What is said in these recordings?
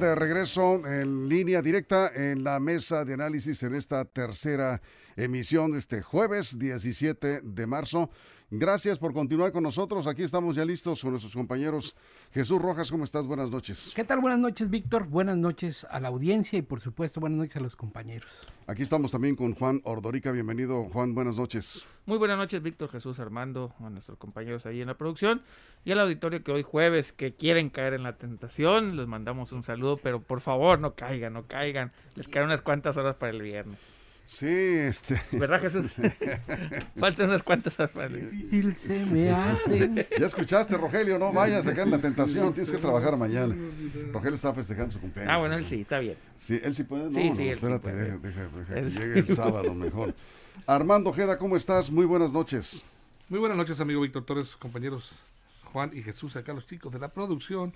De regreso en línea directa en la mesa de análisis en esta tercera emisión de este jueves 17 de marzo. Gracias por continuar con nosotros. Aquí estamos ya listos con nuestros compañeros. Jesús Rojas, ¿cómo estás? Buenas noches. ¿Qué tal? Buenas noches, Víctor. Buenas noches a la audiencia y por supuesto buenas noches a los compañeros. Aquí estamos también con Juan Ordorica. Bienvenido, Juan. Buenas noches. Muy buenas noches, Víctor Jesús Armando, a nuestros compañeros ahí en la producción y al auditorio que hoy jueves que quieren caer en la tentación. Les mandamos un saludo, pero por favor no caigan, no caigan. Les quedan unas cuantas horas para el viernes. Sí, este. ¿Verdad, Jesús? Faltan unas cuantas Difícil se me hace. Ya escuchaste, Rogelio, no vayas a caer en la tentación, tienes que trabajar mañana. Rogelio está festejando su cumpleaños. Ah, bueno, él sí, está bien. Sí, él sí puede. No, Sí, no, sí, él sí espérate, puede. deja, deja- deja que llegue el sábado mejor. Armando Ojeda, ¿cómo estás? Muy buenas noches. Muy buenas noches, amigo Víctor Torres, compañeros Juan y Jesús, acá los chicos de la producción.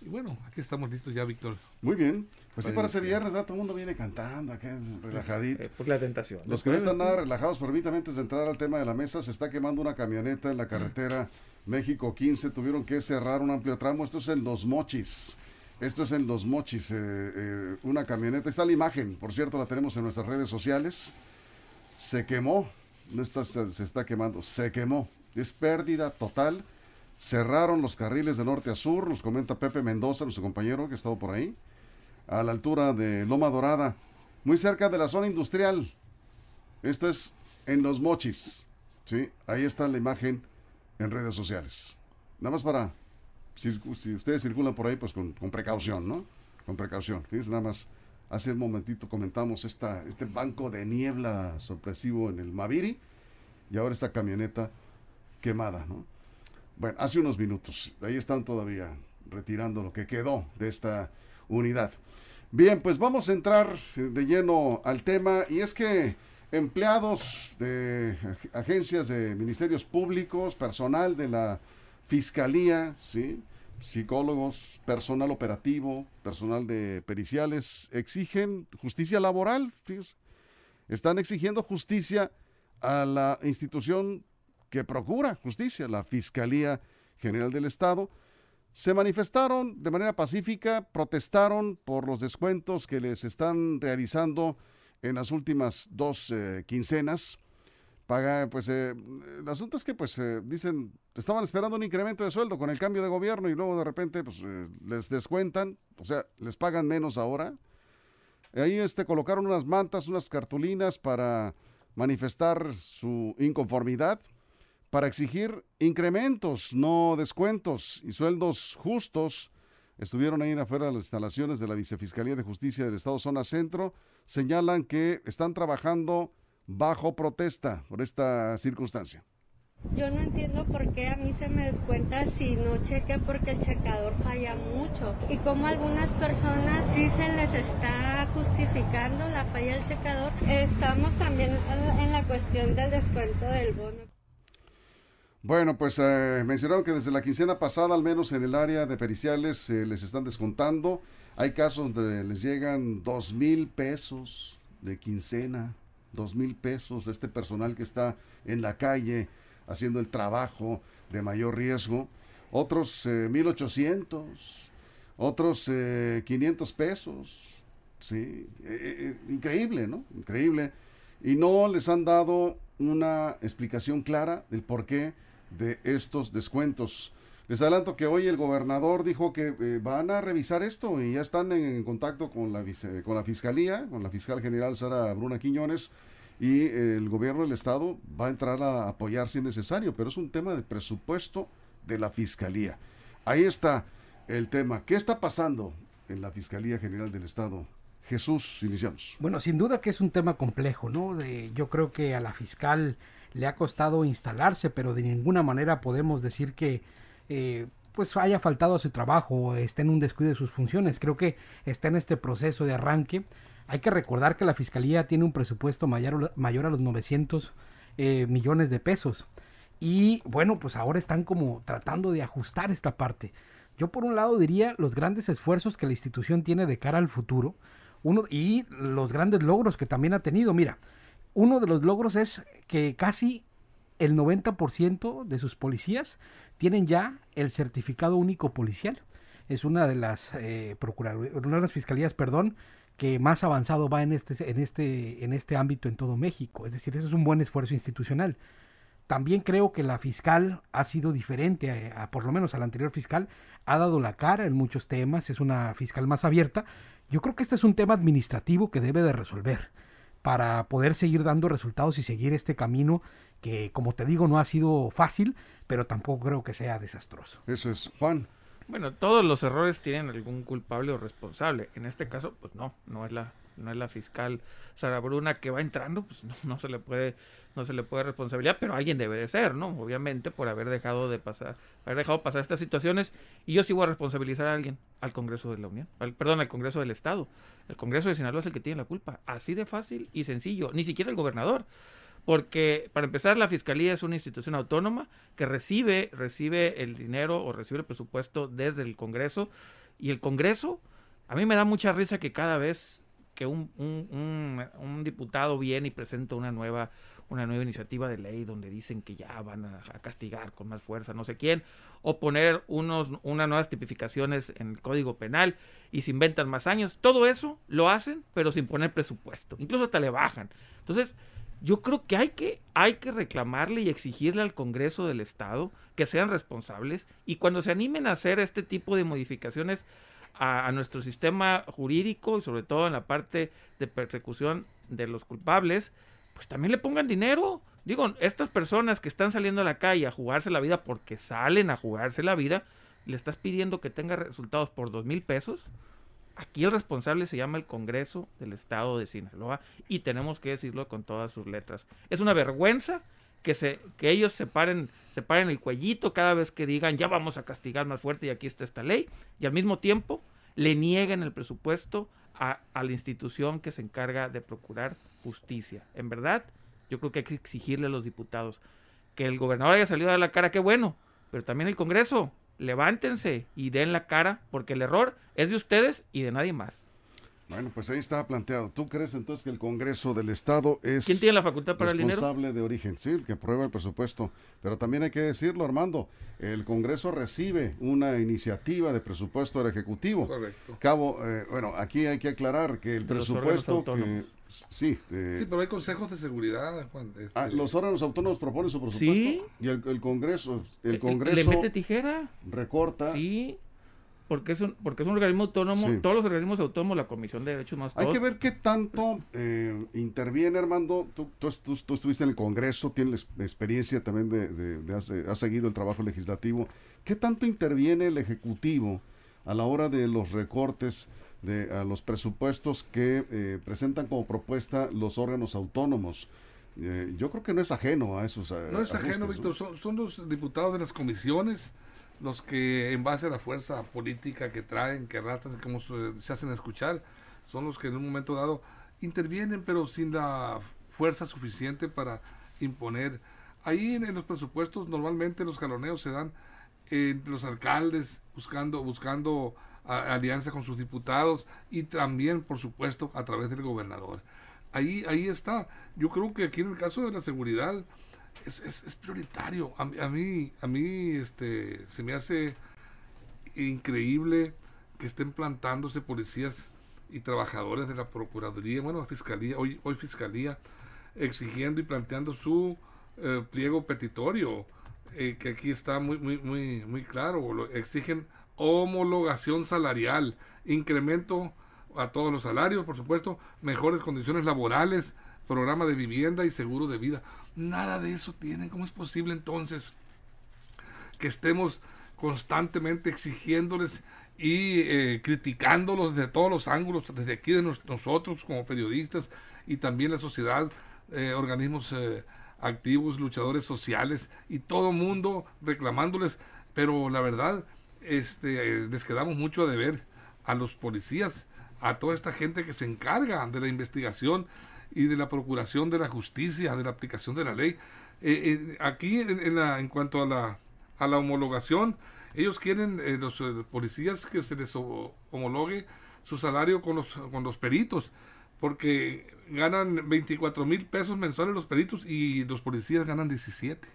Y bueno, aquí estamos listos ya, Víctor. Muy bien. Pues sí, Para ese viernes, ¿verdad? todo el mundo viene cantando acá, relajadito. Eh, pues la tentación. Los que no están nada relajados, permítame antes de entrar al tema de la mesa, se está quemando una camioneta en la carretera México 15, tuvieron que cerrar un amplio tramo, esto es en Los Mochis, esto es en Los Mochis, eh, eh, una camioneta, está la imagen, por cierto, la tenemos en nuestras redes sociales, se quemó, no está, se, se está quemando, se quemó, es pérdida total, cerraron los carriles de norte a sur, nos comenta Pepe Mendoza, nuestro compañero que ha estado por ahí, a la altura de Loma Dorada, muy cerca de la zona industrial. Esto es en Los Mochis. ¿sí? Ahí está la imagen en redes sociales. Nada más para, si, ustedes circulan por ahí, pues con, con precaución, ¿no? Con precaución. Fíjense, nada más, hace un momentito comentamos esta, este banco de niebla sorpresivo en el Maviri y ahora esta camioneta quemada, ¿no? Bueno, hace unos minutos, ahí están todavía retirando lo que quedó de esta unidad. Bien, pues vamos a entrar de lleno al tema y es que empleados de ag- agencias de ministerios públicos, personal de la fiscalía, ¿sí? psicólogos, personal operativo, personal de periciales, exigen justicia laboral, están exigiendo justicia a la institución que procura justicia, la Fiscalía General del Estado, se manifestaron de manera pacífica, protestaron por los descuentos que les están realizando en las últimas dos eh, quincenas. Paga, pues, eh, el asunto es que, pues, eh, dicen, estaban esperando un incremento de sueldo con el cambio de gobierno y luego de repente, pues, les descuentan, o sea, les pagan menos ahora. Ahí, este, colocaron unas mantas, unas cartulinas para manifestar su inconformidad para exigir incrementos, no descuentos y sueldos justos. Estuvieron ahí afuera de las instalaciones de la Vicefiscalía de Justicia del Estado Zona Centro. Señalan que están trabajando bajo protesta por esta circunstancia. Yo no entiendo por qué a mí se me descuenta si no cheque porque el checador falla mucho. Y como algunas personas sí se les está justificando la falla del checador, estamos también en la cuestión del descuento del bono. Bueno, pues eh, mencionaron que desde la quincena pasada, al menos en el área de periciales, eh, les están descontando. Hay casos donde les llegan dos mil pesos de quincena, dos mil pesos de este personal que está en la calle haciendo el trabajo de mayor riesgo. Otros eh, mil ochocientos, otros eh, 500 pesos. Sí, eh, eh, increíble, ¿no? Increíble. Y no les han dado una explicación clara del por qué de estos descuentos. Les adelanto que hoy el gobernador dijo que eh, van a revisar esto y ya están en, contacto con la, con la fiscalía, con la fiscal general Sara Bruna Quiñones y eh, el gobierno del estado va a entrar a apoyar si es necesario, pero es un tema de presupuesto de la fiscalía. Ahí está el tema. ¿Qué está pasando en la Fiscalía General del Estado? Jesús, iniciamos. Bueno, sin duda que es un tema complejo, ¿no? Yo creo que a la fiscal le ha costado instalarse, pero de ninguna manera podemos decir que eh, pues haya faltado a su trabajo o esté en un descuido de sus funciones. Creo que está en este proceso de arranque. Hay que recordar que la fiscalía tiene un presupuesto mayor, mayor a los 900 eh, millones de pesos. Y bueno, pues ahora están como tratando de ajustar esta parte. Yo por un lado diría los grandes esfuerzos que la institución tiene de cara al futuro uno, y los grandes logros que también ha tenido. Mira, uno de los logros es que casi el 90% de sus policías tienen ya el certificado único policial. es una de las eh, una de las fiscalías, perdón, que más avanzado va en este, en este, en este ámbito en todo México. Es decir, eso es un buen esfuerzo institucional. También creo que la fiscal ha sido diferente, a, por lo menos a la anterior fiscal, ha dado la cara en muchos temas, es una fiscal más abierta. Yo creo que este es un tema administrativo que debe de resolver para poder seguir dando resultados y seguir este camino que, como te digo, no ha sido fácil, pero tampoco creo que sea desastroso. Eso es, Juan. Bueno, todos los errores tienen algún culpable o responsable. En este caso, pues no, no es la, no es la fiscal Sara Bruna que va entrando, pues no, no se le puede, no se le puede responsabilidad, pero alguien debe de ser, ¿no? Obviamente, por haber dejado de pasar, haber dejado pasar estas situaciones. Y yo sí voy a responsabilizar a alguien, al Congreso de la Unión, perdón, al Congreso del Estado. El Congreso de Sinaloa es el que tiene la culpa. Así de fácil y sencillo. Ni siquiera el gobernador porque para empezar la fiscalía es una institución autónoma que recibe recibe el dinero o recibe el presupuesto desde el Congreso y el Congreso a mí me da mucha risa que cada vez que un, un, un, diputado viene y presenta una nueva una nueva iniciativa de ley donde dicen que ya van a, castigar con más fuerza no sé quién o poner unos unas nuevas tipificaciones en el Código Penal y se inventan más años. Todo eso lo hacen pero sin poner presupuesto. Incluso hasta le bajan. Entonces yo creo que hay que hay que reclamarle y exigirle al Congreso del Estado que sean responsables y cuando se animen a hacer este tipo de modificaciones a, nuestro sistema jurídico y sobre todo en la parte de persecución de los culpables, pues también le pongan dinero. Digo, estas personas que están saliendo a la calle a jugarse la vida porque salen a jugarse la vida, le estás pidiendo que tenga resultados por dos mil pesos. Aquí el responsable se llama el Congreso del Estado de Sinaloa y tenemos que decirlo con todas sus letras. Es una vergüenza que, se, que ellos se paren, se paren el cuellito cada vez que digan ya vamos a castigar más fuerte y aquí está esta ley y al mismo tiempo le nieguen el presupuesto a, a la institución que se encarga de procurar justicia. En verdad, yo creo que hay que exigirle a los diputados que el gobernador haya salido a la cara, qué bueno, pero también el Congreso, levántense y den la cara, porque el error es de ustedes y de nadie más. Bueno, pues ahí está planteado. ¿Tú crees entonces que el Congreso del Estado es ¿Quién tiene la facultad para el dinero? responsable de origen? Sí, el que aprueba el presupuesto. Pero también hay que decirlo, Armando, el Congreso recibe una iniciativa de presupuesto del Ejecutivo. Correcto. Cabo, eh, bueno, aquí hay que aclarar que el presupuesto que, Sí, eh, sí, pero hay consejos de seguridad, Juan. Este, ah, los órganos autónomos proponen su presupuesto. Sí. Y el, Congreso, el Congreso. ¿Le mete tijera? Recorta. Sí. Porque es, un, porque es un organismo autónomo, todos los organismos autónomos, la Comisión de Derechos Humanos. Hay que ver qué tanto eh, interviene, Armando. Tú, tú, tú, estuviste en el Congreso, tienes experiencia también de, de, has, seguido el trabajo legislativo. ¿Qué tanto interviene el Ejecutivo a la hora de los recortes de a los presupuestos que eh, presentan como propuesta los órganos autónomos? Eh, yo creo que no es ajeno a esos. no es ajeno, Víctor. Son, son los diputados de las comisiones los que en base a la fuerza política que traen, que ratas, como se hacen escuchar, son los que en un momento dado intervienen, pero sin la fuerza suficiente para imponer. Ahí en, los presupuestos normalmente los jaloneos se dan entre los alcaldes buscando buscando alianza con sus diputados y también por supuesto a través del gobernador. Ahí ahí está. Yo creo que aquí en el caso de la seguridad es, es, prioritario. A, a, mí, a mí este, se me hace increíble que estén plantándose policías y trabajadores de la Procuraduría, bueno, Fiscalía, hoy, hoy Fiscalía, exigiendo y planteando su eh, pliego petitorio, eh, que aquí está muy, muy, muy, muy claro, lo, exigen homologación salarial, incremento a todos los salarios, por supuesto, mejores condiciones laborales, programa de vivienda y seguro de vida. Nada de eso tienen. ¿Cómo es posible entonces que estemos constantemente exigiéndoles y eh, criticándolos de todos los ángulos, desde aquí de nosotros como periodistas y también la sociedad, eh, organismos eh, activos, luchadores sociales y todo mundo reclamándoles, pero la verdad, este, les quedamos mucho a deber a los policías, a toda esta gente que se encarga de la investigación y de la procuración de la justicia, de la aplicación de la ley. Eh, eh, aquí, en, la, en cuanto a la, a la homologación, ellos quieren, eh, los policías, que se les homologue su salario con los, con los peritos, porque ganan 24 mil pesos mensuales los peritos y los policías ganan 17.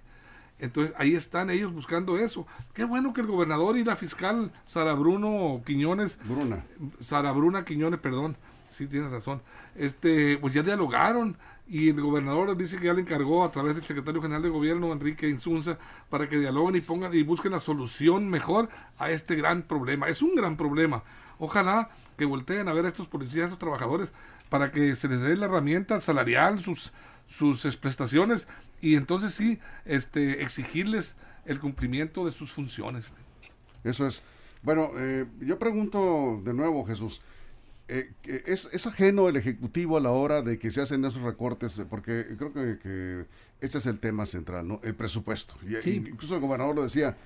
Entonces ahí están ellos buscando eso. Qué bueno que el gobernador y la fiscal Sara Bruno Quiñones, Bruna. Sara Bruna Quiñones, perdón, sí tienes razón, este, pues ya dialogaron y el gobernador dice que ya le encargó a través del secretario general de gobierno Enrique Insunza para que dialoguen y pongan y busquen la solución mejor a este gran problema. Es un gran problema. Ojalá que volteen a ver a estos policías, a estos trabajadores, para que se les dé la herramienta salarial, sus, sus prestaciones y entonces sí, este, exigirles el cumplimiento de sus funciones. Eso es. Bueno, eh, yo pregunto de nuevo, Jesús. Eh, ¿es, ¿Es ajeno el Ejecutivo a la hora de que se hacen esos recortes? Eh, Porque creo que, que ese es el tema central, ¿no? El presupuesto. Y, Sí. Incluso el gobernador lo decía.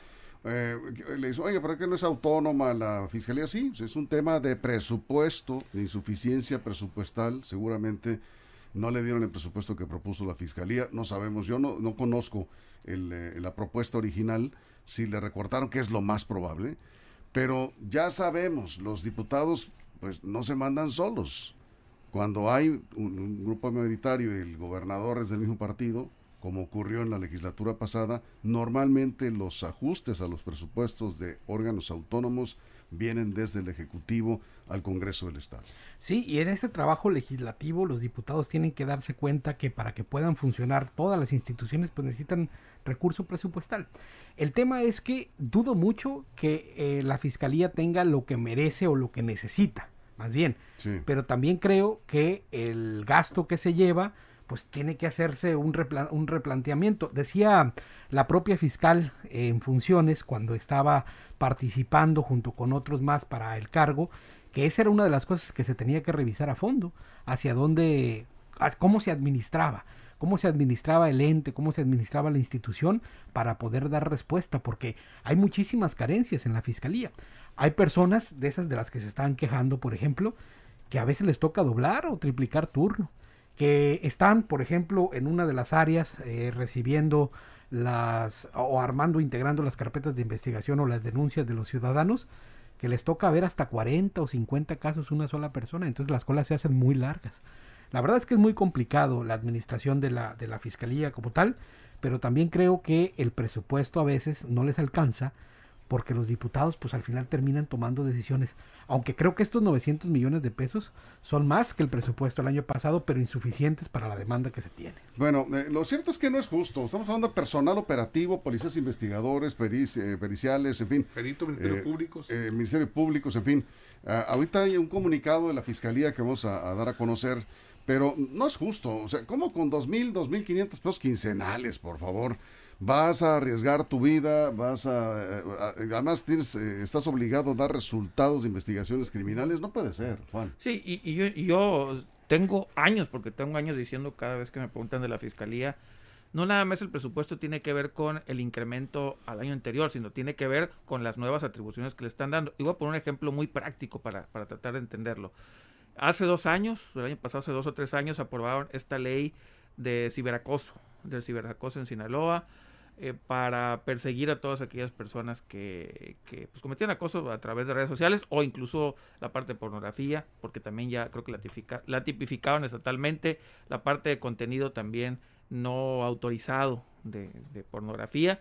eh, le dice, oye, ¿por qué no es autónoma la fiscalía? Sí, es un tema de presupuesto, de insuficiencia presupuestal. Seguramente no le dieron el presupuesto que propuso la fiscalía. No sabemos, yo no, no conozco el, eh, la propuesta original, si le recortaron, que es lo más probable. Pero ya sabemos, los diputados pues no se mandan solos. Cuando hay un, grupo minoritario y el gobernador es del mismo partido, como ocurrió en la legislatura pasada, normalmente los ajustes a los presupuestos de órganos autónomos vienen desde el Ejecutivo al Congreso del Estado. Sí, y en este trabajo legislativo los diputados tienen que darse cuenta que para que puedan funcionar todas las instituciones pues necesitan recurso presupuestal. El tema es que dudo mucho que eh, la fiscalía tenga lo que merece o lo que necesita, más bien. Sí. Pero también creo que el gasto que se lleva pues tiene que hacerse un, repla- un replanteamiento. Decía la propia fiscal eh, en funciones cuando estaba participando junto con otros más para el cargo, que esa era una de las cosas que se tenía que revisar a fondo, hacia dónde, cómo se administraba, cómo se administraba el ente, cómo se administraba la institución para poder dar respuesta, porque hay muchísimas carencias en la fiscalía. Hay personas de esas de las que se están quejando, por ejemplo, que a veces les toca doblar o triplicar turno, que están, por ejemplo, en una de las áreas eh, recibiendo las o armando, integrando las carpetas de investigación o las denuncias de los ciudadanos, que les toca ver hasta 40 o 50 casos una sola persona, entonces las colas se hacen muy largas. La verdad es que es muy complicado la administración de la, de la fiscalía como tal, pero también creo que el presupuesto a veces no les alcanza porque los diputados pues al final terminan tomando decisiones. Aunque creo que estos 900 millones de pesos son más que el presupuesto del año pasado, pero insuficientes para la demanda que se tiene. Bueno, eh, lo cierto es que no es justo. Estamos hablando de personal operativo, policías investigadores, perici- eh, periciales, en fin. Perito, Ministerio Eh, Públicos. eh, Ministerio Públicos, en fin. Ah, ahorita hay un comunicado de la Fiscalía que vamos a, a dar a conocer, pero no es justo. O sea, ¿cómo con 2.000, 2.500 pesos quincenales, por favor? Vas a arriesgar tu vida, vas a... eh, además, tienes, eh, estás obligado a dar resultados de investigaciones criminales. No puede ser, Juan. Sí, y, yo, yo tengo años, porque tengo años diciendo cada vez que me preguntan de la fiscalía, no nada más el presupuesto tiene que ver con el incremento al año anterior, sino tiene que ver con las nuevas atribuciones que le están dando. Y voy a poner un ejemplo muy práctico para, para tratar de entenderlo. Hace dos años, el año pasado, hace dos o tres años, aprobaron esta ley de ciberacoso, del ciberacoso en Sinaloa, eh, para perseguir a todas aquellas personas que, que pues, cometían acoso a través de redes sociales o incluso la parte de pornografía, porque también ya creo que la, tipifica- la tipificaron estatalmente, la parte de contenido también no autorizado de, de pornografía,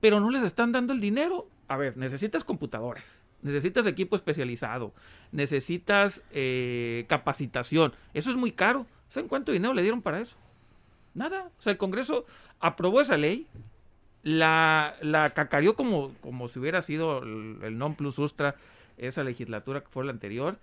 pero no les están dando el dinero. A ver, necesitas computadores, necesitas equipo especializado, necesitas eh, capacitación, eso es muy caro. ¿Saben cuánto dinero le dieron para eso? Nada. O sea, el Congreso aprobó esa ley, la, la cacareó como, como si hubiera sido el, el non plus ultra esa legislatura que fue la anterior.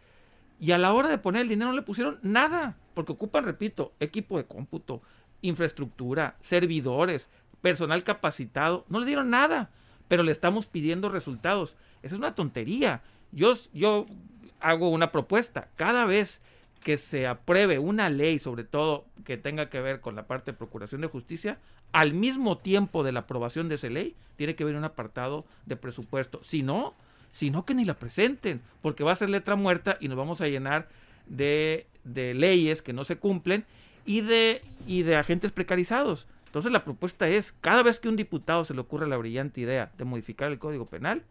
Y a la hora de poner el dinero no le pusieron nada, porque ocupan, repito, equipo de cómputo, infraestructura, servidores, personal capacitado, no le dieron nada, pero le estamos pidiendo resultados. Esa es una tontería. Yo, yo hago una propuesta, cada vez que se apruebe una ley, sobre todo que tenga que ver con la parte de procuración de justicia, al mismo tiempo de la aprobación de esa ley, tiene que haber un apartado de presupuesto. Si no, si no que ni la presenten, porque va a ser letra muerta y nos vamos a llenar de, de leyes que no se cumplen y de, y de agentes precarizados. Entonces la propuesta es, cada vez que un diputado se le ocurre la brillante idea de modificar el Código Penal,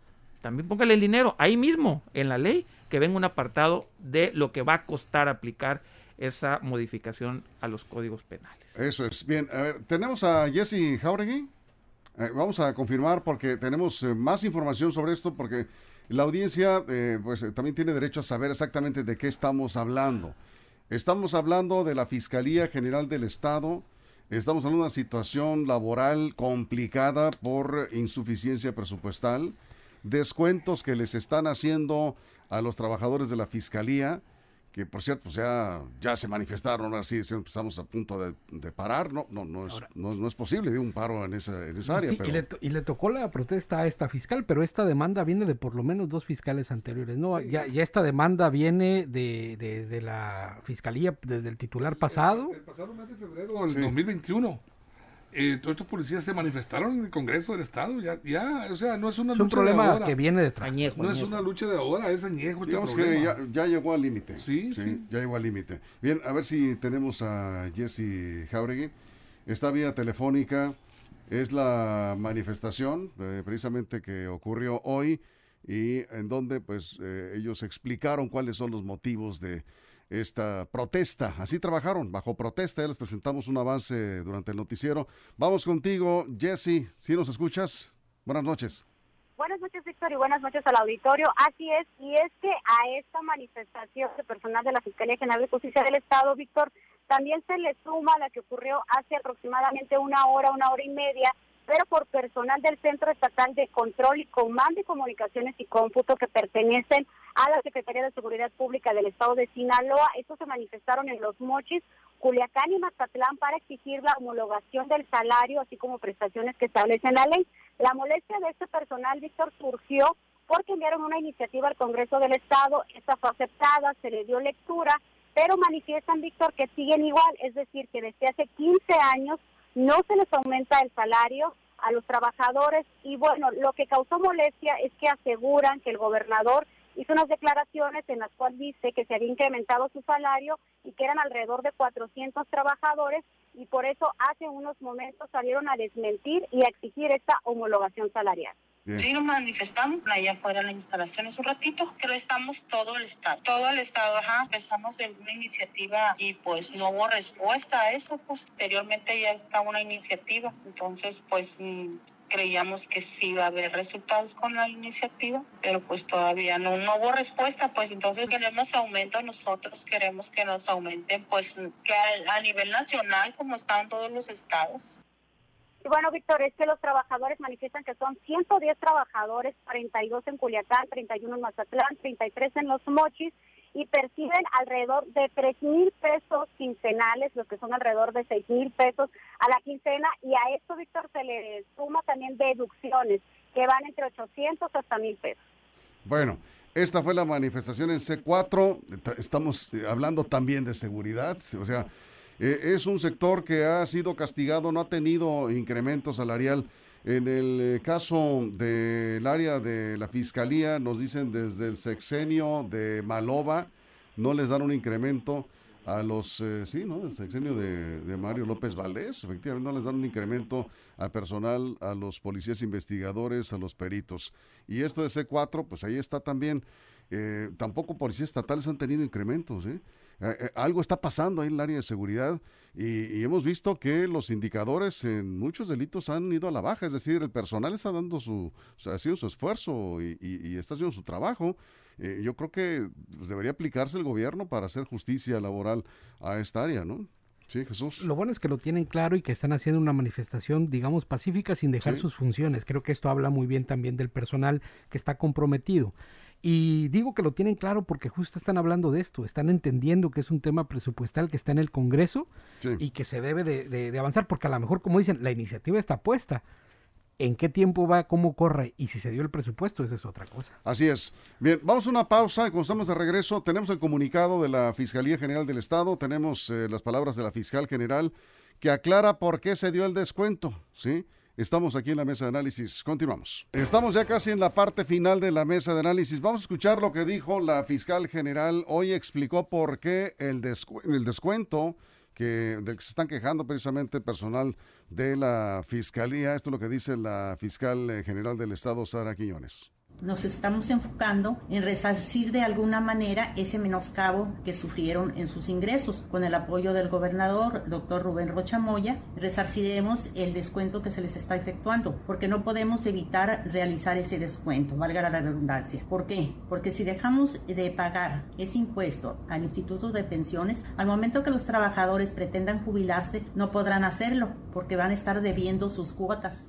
también póngale el dinero ahí mismo, en la ley, que venga un apartado de lo que va a costar aplicar esa modificación a los códigos penales. Eso es. Bien, a ver, tenemos a Jesse Jauregui. Eh, vamos a confirmar porque tenemos eh, más información sobre esto porque la audiencia eh, pues también tiene derecho a saber exactamente de qué estamos hablando. Estamos hablando de la Fiscalía General del Estado. Estamos en una situación laboral complicada por insuficiencia presupuestal, descuentos que les están haciendo a los trabajadores de la Fiscalía que por cierto pues ya, ya se manifestaron así diciendo que estamos a punto de, parar, no, no, no es, no, es posible de un paro en esa, en esa área. y, le y, le tocó la protesta a esta fiscal, pero esta demanda viene de por lo menos dos fiscales anteriores, ¿no? Ya, ya esta demanda viene de, de, la fiscalía, desde el titular pasado. El, pasado mes de febrero del 2021 eh, todos estos policías se manifestaron en el Congreso del Estado. Ya, ya o sea, no es una es un problema que viene detrás. no es una lucha de ahora, es añejo. Este Digamos que ya, llegó al límite. Sí, sí, Ya llegó al límite. Bien, a ver si tenemos a Jesse Jauregui. Esta vía telefónica es la manifestación eh, precisamente que ocurrió hoy y en donde pues eh, ellos explicaron cuáles son los motivos de esta protesta. Así trabajaron, bajo protesta. Ya les presentamos un avance durante el noticiero. Vamos contigo, Jesse, si nos escuchas. Buenas noches. Buenas noches, Víctor, y buenas noches al auditorio. Así es, y es que a esta manifestación de personal de la Fiscalía General de Justicia del Estado, Víctor, también se le suma la que ocurrió hace aproximadamente una hora, una hora y media, pero por personal del Centro Estatal de Control y Comando de Comunicaciones y Cómputo que pertenecen a la Secretaría de Seguridad Pública del Estado de Sinaloa. Estos se manifestaron en Los Mochis, Culiacán y Mazatlán para exigir la homologación del salario, así como prestaciones que establecen la ley. La molestia de este personal, Víctor, surgió porque enviaron una iniciativa al Congreso del Estado, esta fue aceptada, se le dio lectura, pero manifiestan, Víctor, que siguen igual, es decir, que desde hace 15 años no se les aumenta el salario a los trabajadores y bueno, lo que causó molestia es que aseguran que el gobernador hizo unas declaraciones en las cuales dice que se había incrementado su salario y que eran alrededor de 400 trabajadores y por eso hace unos momentos salieron a desmentir y a exigir esta homologación salarial. Sí, nos manifestamos allá afuera en las instalaciones un ratito, pero estamos todo el Estado. Todo el Estado, ajá, empezamos en una iniciativa y pues no hubo respuesta a eso. Posteriormente ya está una iniciativa, entonces pues mm, creíamos que sí iba a haber resultados con la iniciativa, pero pues todavía no, no hubo respuesta, pues entonces queremos aumento, nosotros queremos que nos aumenten, pues que a, a nivel nacional como están todos los estados. Y bueno, Víctor, es que los trabajadores manifiestan que son 110 trabajadores, 42 en Culiacán, 31 en Mazatlán, 33 en Los Mochis, y perciben alrededor de 3 mil pesos quincenales, lo que son alrededor de 6 mil pesos a la quincena, y a esto, Víctor, se le suma también deducciones, que van entre 800 hasta mil pesos. Bueno, esta fue la manifestación en C4, estamos eh, hablando también de seguridad, o sea... Eh, es un sector que ha sido castigado, no ha tenido incremento salarial. En el eh, caso del área de la fiscalía, nos dicen desde el sexenio de Maloba, no les dan un incremento a los, eh, sí, ¿no? Del sexenio de, Mario López Valdés, efectivamente no les dan un incremento al personal, a los policías investigadores, a los peritos. Y esto de C4, pues ahí está también. tampoco policías estatales han tenido incrementos, ¿eh? Eh, eh, algo está pasando ahí en el área de seguridad y, hemos visto que los indicadores en muchos delitos han ido a la baja, es decir, el personal está dando su, ha haciendo su esfuerzo y, está haciendo su trabajo. Eh, yo creo que pues, debería aplicarse el gobierno para hacer justicia laboral a esta área, ¿no? Sí, Jesús. Lo bueno es que lo tienen claro y que están haciendo una manifestación, digamos, pacífica sin dejar sus funciones. Creo que esto habla muy bien también del personal que está comprometido. Y digo que lo tienen claro porque justo están hablando de esto, están entendiendo que es un tema presupuestal que está en el Congreso y que se debe de, avanzar, porque a lo mejor, como dicen, la iniciativa está puesta. ¿En qué tiempo va, cómo corre y si se dio el presupuesto? Esa es otra cosa. Así es. Bien, vamos a una pausa y cuando estamos de regreso tenemos el comunicado de la Fiscalía General del Estado, tenemos eh, las palabras de la Fiscal General que aclara por qué se dio el descuento, ¿sí? Estamos aquí en la mesa de análisis. Continuamos. Estamos ya casi en la parte final de la mesa de análisis. Vamos a escuchar lo que dijo la fiscal general. Hoy explicó por qué el, descuento que, del que se están quejando precisamente personal de la fiscalía. Esto es lo que dice la fiscal eh, general del Estado, Sara Quiñones. Nos estamos enfocando en resarcir de alguna manera ese menoscabo que sufrieron en sus ingresos. Con el apoyo del gobernador, doctor Rubén Rocha Moya, resarciremos el descuento que se les está efectuando, porque no podemos evitar realizar ese descuento, valga la redundancia. ¿Por qué? Porque si dejamos de pagar ese impuesto al Instituto de Pensiones, al momento que los trabajadores pretendan jubilarse, no podrán hacerlo, porque van a estar debiendo sus cuotas.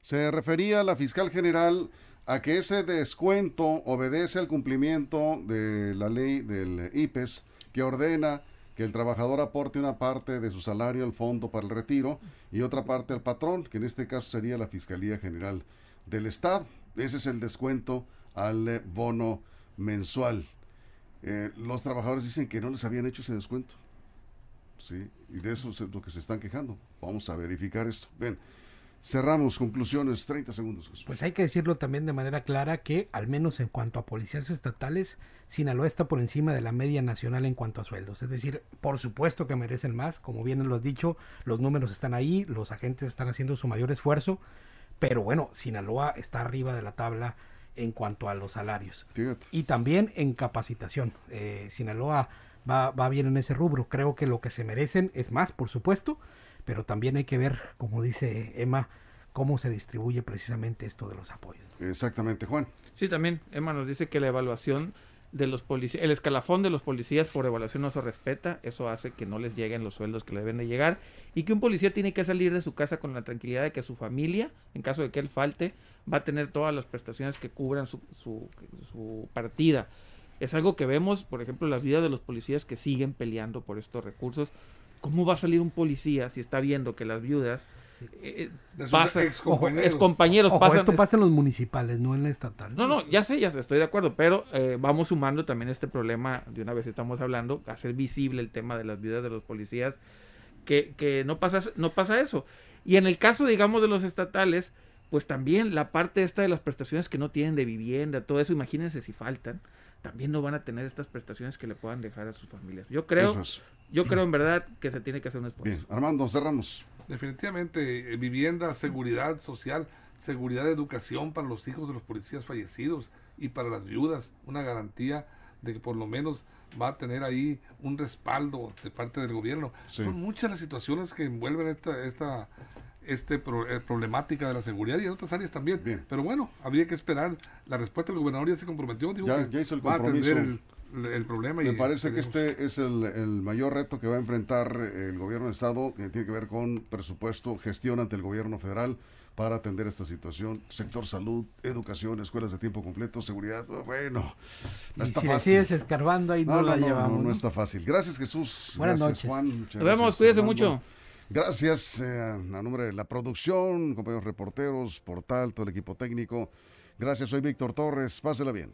Se refería la fiscal general a que ese descuento obedece al cumplimiento de la ley del IPES que ordena que el trabajador aporte una parte de su salario al fondo para el retiro y otra parte al patrón, que en este caso sería la Fiscalía General del Estado. Ese es el descuento al eh, bono mensual. Eh, los trabajadores dicen que no les habían hecho ese descuento. Sí, y de eso es lo que se están quejando. Vamos a verificar esto. Ven. Cerramos conclusiones, 30 segundos. Pues hay que decirlo también de manera clara que, al menos en cuanto a policías estatales, Sinaloa está por encima de la media nacional en cuanto a sueldos. Es decir, por supuesto que merecen más, como bien lo has dicho, los números están ahí, los agentes están haciendo su mayor esfuerzo, pero bueno, Sinaloa está arriba de la tabla en cuanto a los salarios. Y también en capacitación. Eh, Sinaloa va, va bien en ese rubro. Creo que lo que se merecen es más, por supuesto, pero también hay que ver, como dice Emma, cómo se distribuye precisamente esto de los apoyos. Exactamente, Juan. Sí, también Emma nos dice que la evaluación de los policías, el escalafón de los policías por evaluación no se respeta, eso hace que no les lleguen los sueldos que le deben de llegar y que un policía tiene que salir de su casa con la tranquilidad de que su familia, en caso de que él falte, va a tener todas las prestaciones que cubran su, su, su partida. Es algo que vemos, por ejemplo, las vidas de los policías que siguen peleando por estos recursos ¿Cómo va a salir un policía si está viendo que las viudas eh, eh pasan, ex compañeros esto pasa en los municipales, no en la estatal. No, no, ya sé, ya sé, estoy de acuerdo, pero eh, vamos sumando también este problema, de una vez estamos hablando, hacer visible el tema de las viudas de los policías, que, que no, pasa, no pasa eso. Y en el caso, digamos, de los estatales, pues también la parte esta de las prestaciones que no tienen de vivienda, todo eso, imagínense si faltan, también no van a tener estas prestaciones que le puedan dejar a sus familias. Yo creo, yo creo en verdad que se tiene que hacer un esfuerzo. Bien, Armando, cerramos. Definitivamente, eh, vivienda, seguridad social, seguridad de educación para los hijos de los policías fallecidos y para las viudas, una garantía de que por lo menos va a tener ahí un respaldo de parte del gobierno. Son muchas las situaciones que envuelven esta, esta este eh, problemática de la seguridad y en otras áreas también. Pero bueno, habría que esperar la respuesta del gobernador ya se comprometió, ya, hizo el compromiso el, problema. Me parece que este es el, el, mayor reto que va a enfrentar el gobierno de Estado, que tiene que ver con presupuesto, gestión ante el gobierno federal para atender esta situación. Sector salud, educación, escuelas de tiempo completo, seguridad. Oh, bueno, no está si fácil. sigues escarbando ahí no, la llevamos. No, está fácil. Gracias, Jesús. Buenas gracias, noches. Juan. Nos vemos, cuídese mucho. Gracias eh, a nombre de la producción, compañeros reporteros, portal, todo el equipo técnico. Gracias, soy Víctor Torres. Pásela bien.